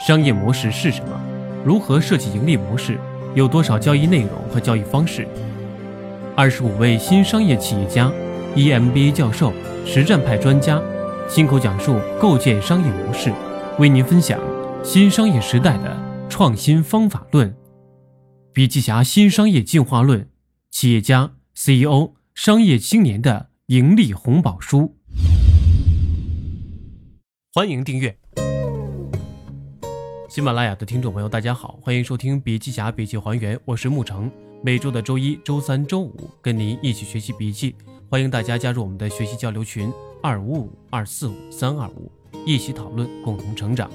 商业模式是什么？如何设计盈利模式？有多少交易内容和交易方式？二十五位新商业企业家，EMBA 教授，实战派专家，亲口讲述构建商业模式，为您分享新商业时代的创新方法论。笔记侠新商业进化论，企业家 CEO、商业青年的盈利红宝书。欢迎订阅。喜马拉雅的听众朋友，大家好，欢迎收听笔记侠笔记还原，我是沐橙。每周的周一、周三、周五跟您一起学习笔记，欢迎大家加入我们的学习交流群二五五二四五三二五，一起讨论，共同成长。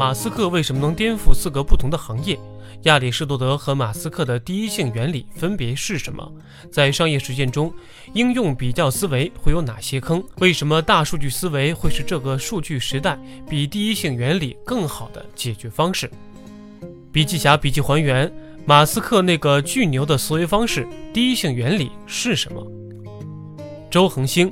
马斯克为什么能颠覆四个不同的行业？亚里士多德和马斯克的第一性原理分别是什么？在商业实践中，应用比较思维会有哪些坑？为什么大数据思维会是这个数据时代比第一性原理更好的解决方式？笔记侠笔记还原：马斯克那个巨牛的思维方式，第一性原理是什么？周恒星。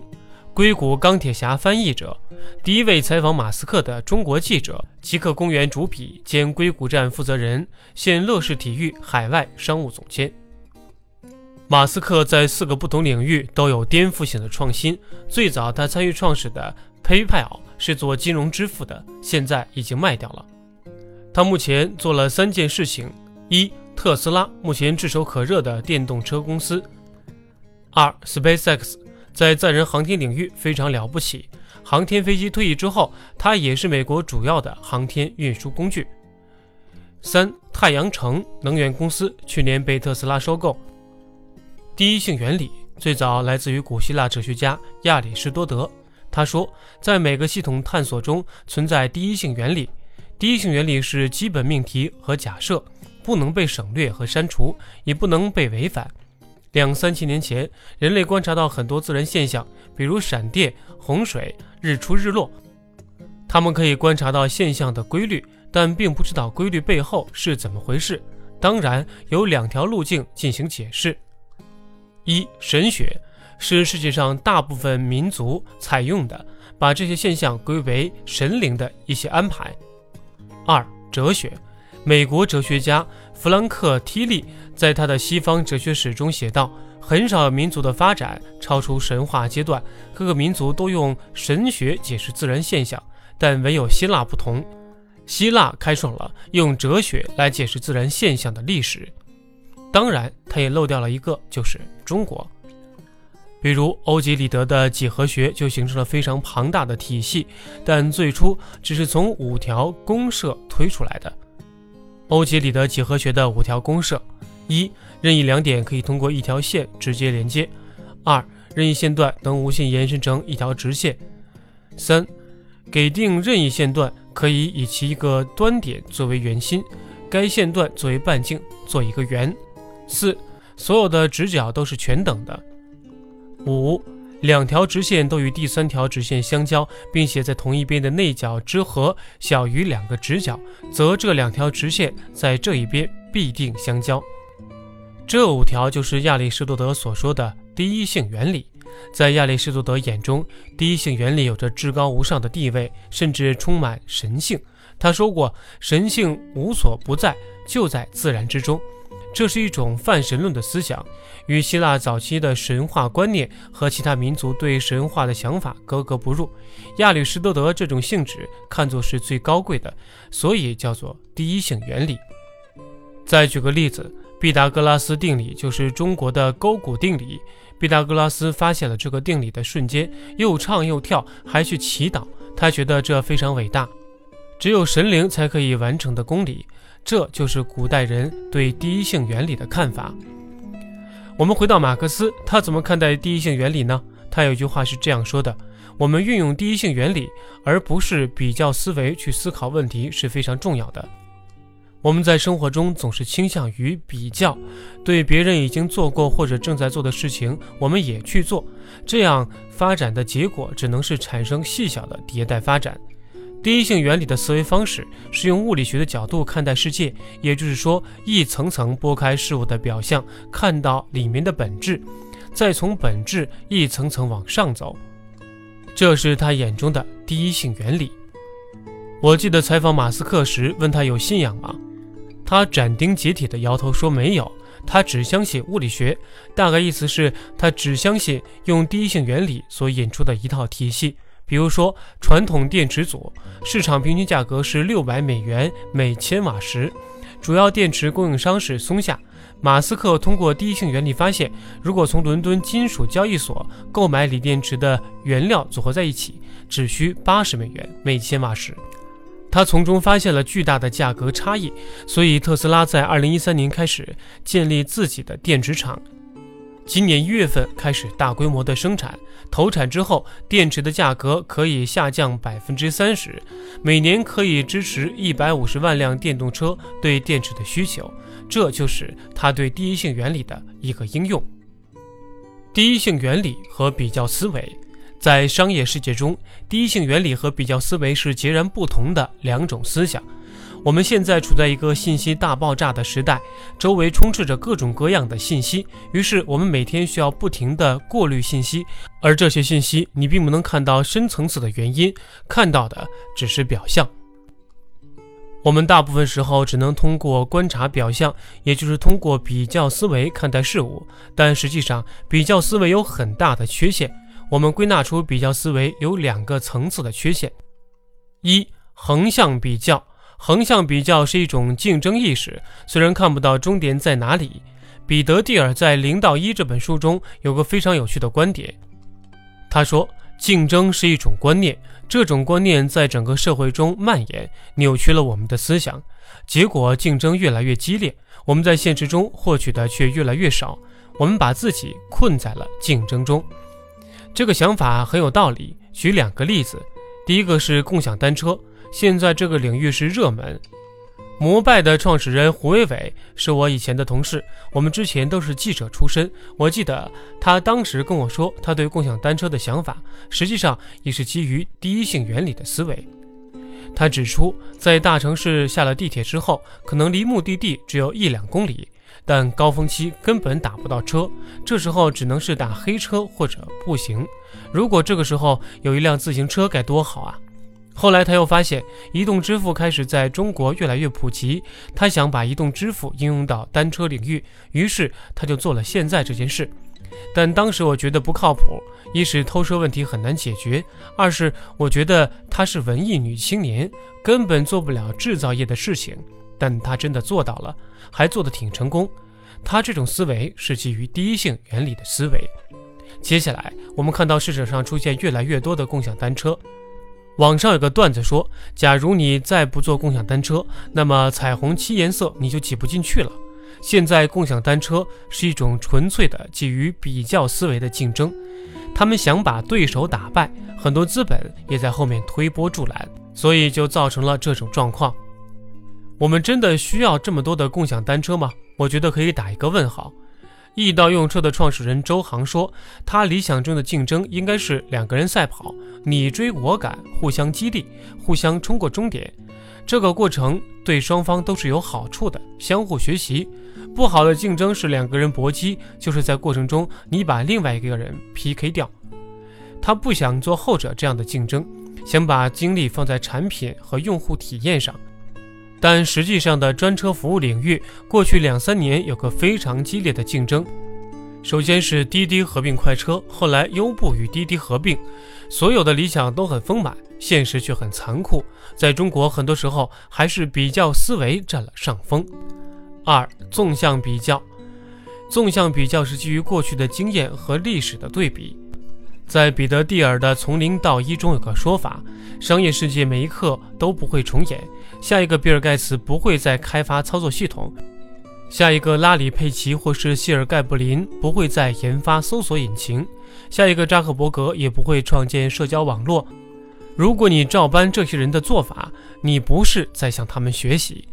硅谷钢铁侠翻译者，第一位采访马斯克的中国记者，极客公园主笔兼硅谷站负责人，现乐视体育海外商务总监。马斯克在四个不同领域都有颠覆性的创新。最早他参与创始的 PayPal 是做金融支付的，现在已经卖掉了。他目前做了三件事情：一、特斯拉，目前炙手可热的电动车公司；二、SpaceX。在载人航天领域非常了不起。航天飞机退役之后，它也是美国主要的航天运输工具。三、太阳城能源公司去年被特斯拉收购。第一性原理最早来自于古希腊哲学家亚里士多德。他说，在每个系统探索中存在第一性原理。第一性原理是基本命题和假设，不能被省略和删除，也不能被违反。两三千年前，人类观察到很多自然现象，比如闪电、洪水、日出日落。他们可以观察到现象的规律，但并不知道规律背后是怎么回事。当然，有两条路径进行解释：一、神学是世界上大部分民族采用的，把这些现象归为神灵的一些安排；二、哲学。美国哲学家弗兰克·提利在他的《西方哲学史》中写道：“很少有民族的发展超出神话阶段，各个民族都用神学解释自然现象，但唯有希腊不同。希腊开创了用哲学来解释自然现象的历史。当然，他也漏掉了一个，就是中国。比如欧几里得的几何学就形成了非常庞大的体系，但最初只是从五条公设推出来的。”欧几里得几何学的五条公设：一、任意两点可以通过一条线直接连接；二、任意线段能无限延伸成一条直线；三、给定任意线段可以以其一个端点作为圆心，该线段作为半径做一个圆；四、所有的直角都是全等的；五。两条直线都与第三条直线相交，并且在同一边的内角之和小于两个直角，则这两条直线在这一边必定相交。这五条就是亚里士多德所说的第一性原理。在亚里士多德眼中，第一性原理有着至高无上的地位，甚至充满神性。他说过：“神性无所不在，就在自然之中。”这是一种泛神论的思想，与希腊早期的神话观念和其他民族对神话的想法格格不入。亚里士多德这种性质看作是最高贵的，所以叫做第一性原理。再举个例子，毕达哥拉斯定理就是中国的勾股定理。毕达哥拉斯发现了这个定理的瞬间，又唱又跳，还去祈祷，他觉得这非常伟大，只有神灵才可以完成的公理。这就是古代人对第一性原理的看法。我们回到马克思，他怎么看待第一性原理呢？他有句话是这样说的：“我们运用第一性原理，而不是比较思维去思考问题是非常重要的。我们在生活中总是倾向于比较，对别人已经做过或者正在做的事情，我们也去做，这样发展的结果只能是产生细小的迭代发展。”第一性原理的思维方式是用物理学的角度看待世界，也就是说，一层层剥开事物的表象，看到里面的本质，再从本质一层层往上走。这是他眼中的第一性原理。我记得采访马斯克时问他有信仰吗？他斩钉截铁地摇头说没有，他只相信物理学，大概意思是，他只相信用第一性原理所引出的一套体系。比如说，传统电池组市场平均价格是六百美元每千瓦时，主要电池供应商是松下。马斯克通过第一性原理发现，如果从伦敦金属交易所购买锂电池的原料组合在一起，只需八十美元每千瓦时。他从中发现了巨大的价格差异，所以特斯拉在二零一三年开始建立自己的电池厂。今年一月份开始大规模的生产，投产之后，电池的价格可以下降百分之三十，每年可以支持一百五十万辆电动车对电池的需求。这就是他对第一性原理的一个应用。第一性原理和比较思维，在商业世界中，第一性原理和比较思维是截然不同的两种思想。我们现在处在一个信息大爆炸的时代，周围充斥着各种各样的信息，于是我们每天需要不停地过滤信息，而这些信息你并不能看到深层次的原因，看到的只是表象。我们大部分时候只能通过观察表象，也就是通过比较思维看待事物，但实际上比较思维有很大的缺陷。我们归纳出比较思维有两个层次的缺陷：一、横向比较。横向比较是一种竞争意识，虽然看不到终点在哪里。彼得蒂尔在《零到一》这本书中有个非常有趣的观点，他说：“竞争是一种观念，这种观念在整个社会中蔓延，扭曲了我们的思想。结果，竞争越来越激烈，我们在现实中获取的却越来越少，我们把自己困在了竞争中。”这个想法很有道理。举两个例子，第一个是共享单车。现在这个领域是热门。摩拜的创始人胡伟伟是我以前的同事，我们之前都是记者出身。我记得他当时跟我说，他对共享单车的想法，实际上也是基于第一性原理的思维。他指出，在大城市下了地铁之后，可能离目的地只有一两公里，但高峰期根本打不到车，这时候只能是打黑车或者步行。如果这个时候有一辆自行车，该多好啊！后来他又发现，移动支付开始在中国越来越普及，他想把移动支付应用到单车领域，于是他就做了现在这件事。但当时我觉得不靠谱，一是偷车问题很难解决，二是我觉得她是文艺女青年，根本做不了制造业的事情。但他真的做到了，还做得挺成功。他这种思维是基于第一性原理的思维。接下来我们看到市场上出现越来越多的共享单车。网上有个段子说，假如你再不坐共享单车，那么彩虹七颜色你就挤不进去了。现在共享单车是一种纯粹的基于比较思维的竞争，他们想把对手打败，很多资本也在后面推波助澜，所以就造成了这种状况。我们真的需要这么多的共享单车吗？我觉得可以打一个问号。易到用车的创始人周航说：“他理想中的竞争应该是两个人赛跑，你追我赶，互相激励，互相冲过终点。这个过程对双方都是有好处的，相互学习。不好的竞争是两个人搏击，就是在过程中你把另外一个人 PK 掉。他不想做后者这样的竞争，想把精力放在产品和用户体验上。”但实际上的专车服务领域，过去两三年有个非常激烈的竞争。首先是滴滴合并快车，后来优步与滴滴合并，所有的理想都很丰满，现实却很残酷。在中国，很多时候还是比较思维占了上风。二、纵向比较，纵向比较是基于过去的经验和历史的对比。在彼得蒂尔的《从零到一》中有个说法：商业世界每一刻都不会重演。下一个比尔盖茨不会再开发操作系统，下一个拉里佩奇或是谢尔盖布林不会再研发搜索引擎，下一个扎克伯格也不会创建社交网络。如果你照搬这些人的做法，你不是在向他们学习。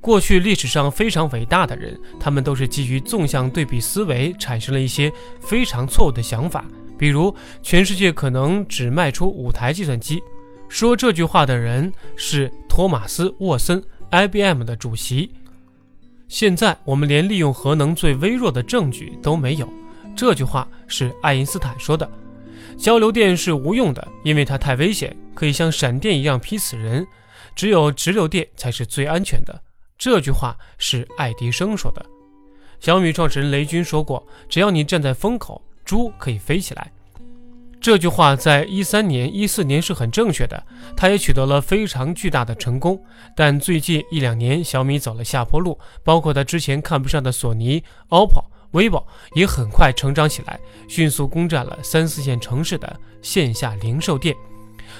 过去历史上非常伟大的人，他们都是基于纵向对比思维，产生了一些非常错误的想法。比如，全世界可能只卖出五台计算机。说这句话的人是托马斯·沃森，IBM 的主席。现在我们连利用核能最微弱的证据都没有。这句话是爱因斯坦说的。交流电是无用的，因为它太危险，可以像闪电一样劈死人。只有直流电才是最安全的。这句话是爱迪生说的。小米创始人雷军说过：“只要你站在风口，猪可以飞起来。”这句话在一三年、一四年是很正确的，他也取得了非常巨大的成功。但最近一两年，小米走了下坡路，包括他之前看不上的索尼、OPPO、vivo 也很快成长起来，迅速攻占了三四线城市的线下零售店。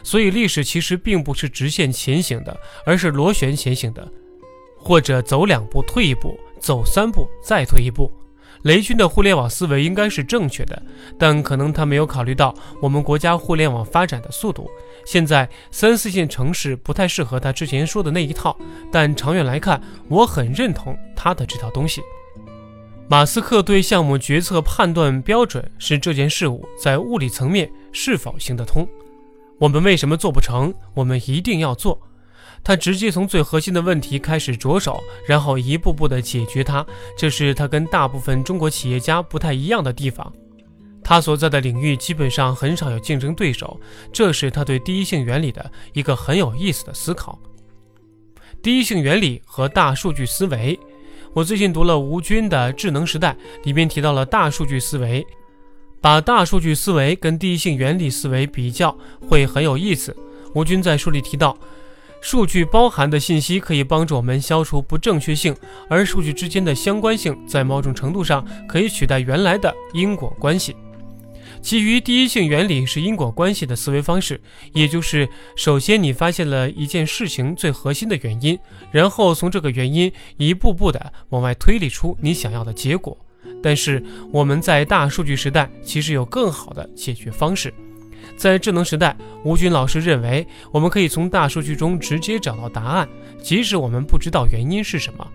所以，历史其实并不是直线前行的，而是螺旋前行的，或者走两步退一步，走三步再退一步。雷军的互联网思维应该是正确的，但可能他没有考虑到我们国家互联网发展的速度。现在三四线城市不太适合他之前说的那一套，但长远来看，我很认同他的这套东西。马斯克对项目决策判断标准是这件事物在物理层面是否行得通。我们为什么做不成？我们一定要做。他直接从最核心的问题开始着手，然后一步步地解决它。这是他跟大部分中国企业家不太一样的地方。他所在的领域基本上很少有竞争对手，这是他对第一性原理的一个很有意思的思考。第一性原理和大数据思维，我最近读了吴军的《智能时代》，里面提到了大数据思维，把大数据思维跟第一性原理思维比较会很有意思。吴军在书里提到。数据包含的信息可以帮助我们消除不正确性，而数据之间的相关性在某种程度上可以取代原来的因果关系。基于第一性原理是因果关系的思维方式，也就是首先你发现了一件事情最核心的原因，然后从这个原因一步步的往外推理出你想要的结果。但是我们在大数据时代其实有更好的解决方式。在智能时代，吴军老师认为，我们可以从大数据中直接找到答案，即使我们不知道原因是什么。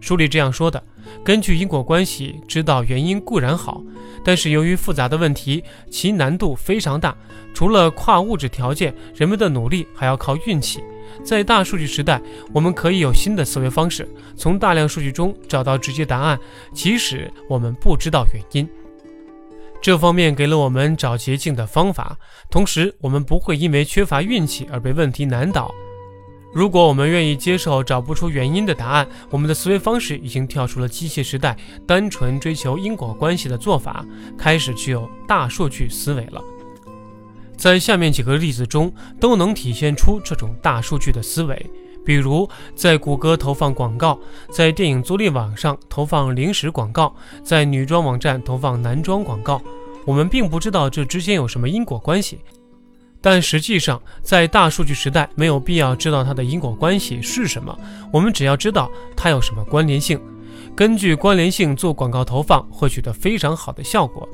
书里这样说的：根据因果关系知道原因固然好，但是由于复杂的问题，其难度非常大。除了跨物质条件，人们的努力还要靠运气。在大数据时代，我们可以有新的思维方式，从大量数据中找到直接答案，即使我们不知道原因。这方面给了我们找捷径的方法，同时我们不会因为缺乏运气而被问题难倒。如果我们愿意接受找不出原因的答案，我们的思维方式已经跳出了机械时代单纯追求因果关系的做法，开始具有大数据思维了。在下面几个例子中都能体现出这种大数据的思维，比如在谷歌投放广告，在电影租赁网上投放零食广告，在女装网站投放男装广告。我们并不知道这之间有什么因果关系，但实际上，在大数据时代，没有必要知道它的因果关系是什么，我们只要知道它有什么关联性，根据关联性做广告投放，会取得非常好的效果。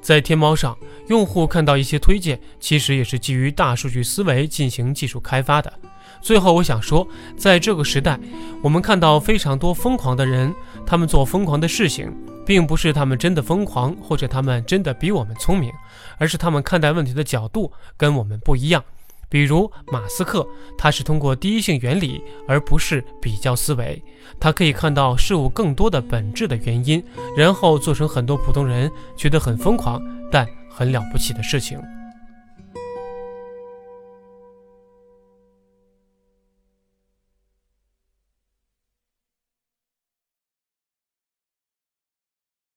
在天猫上，用户看到一些推荐，其实也是基于大数据思维进行技术开发的。最后，我想说，在这个时代，我们看到非常多疯狂的人，他们做疯狂的事情。并不是他们真的疯狂，或者他们真的比我们聪明，而是他们看待问题的角度跟我们不一样。比如马斯克，他是通过第一性原理，而不是比较思维，他可以看到事物更多的本质的原因，然后做成很多普通人觉得很疯狂但很了不起的事情。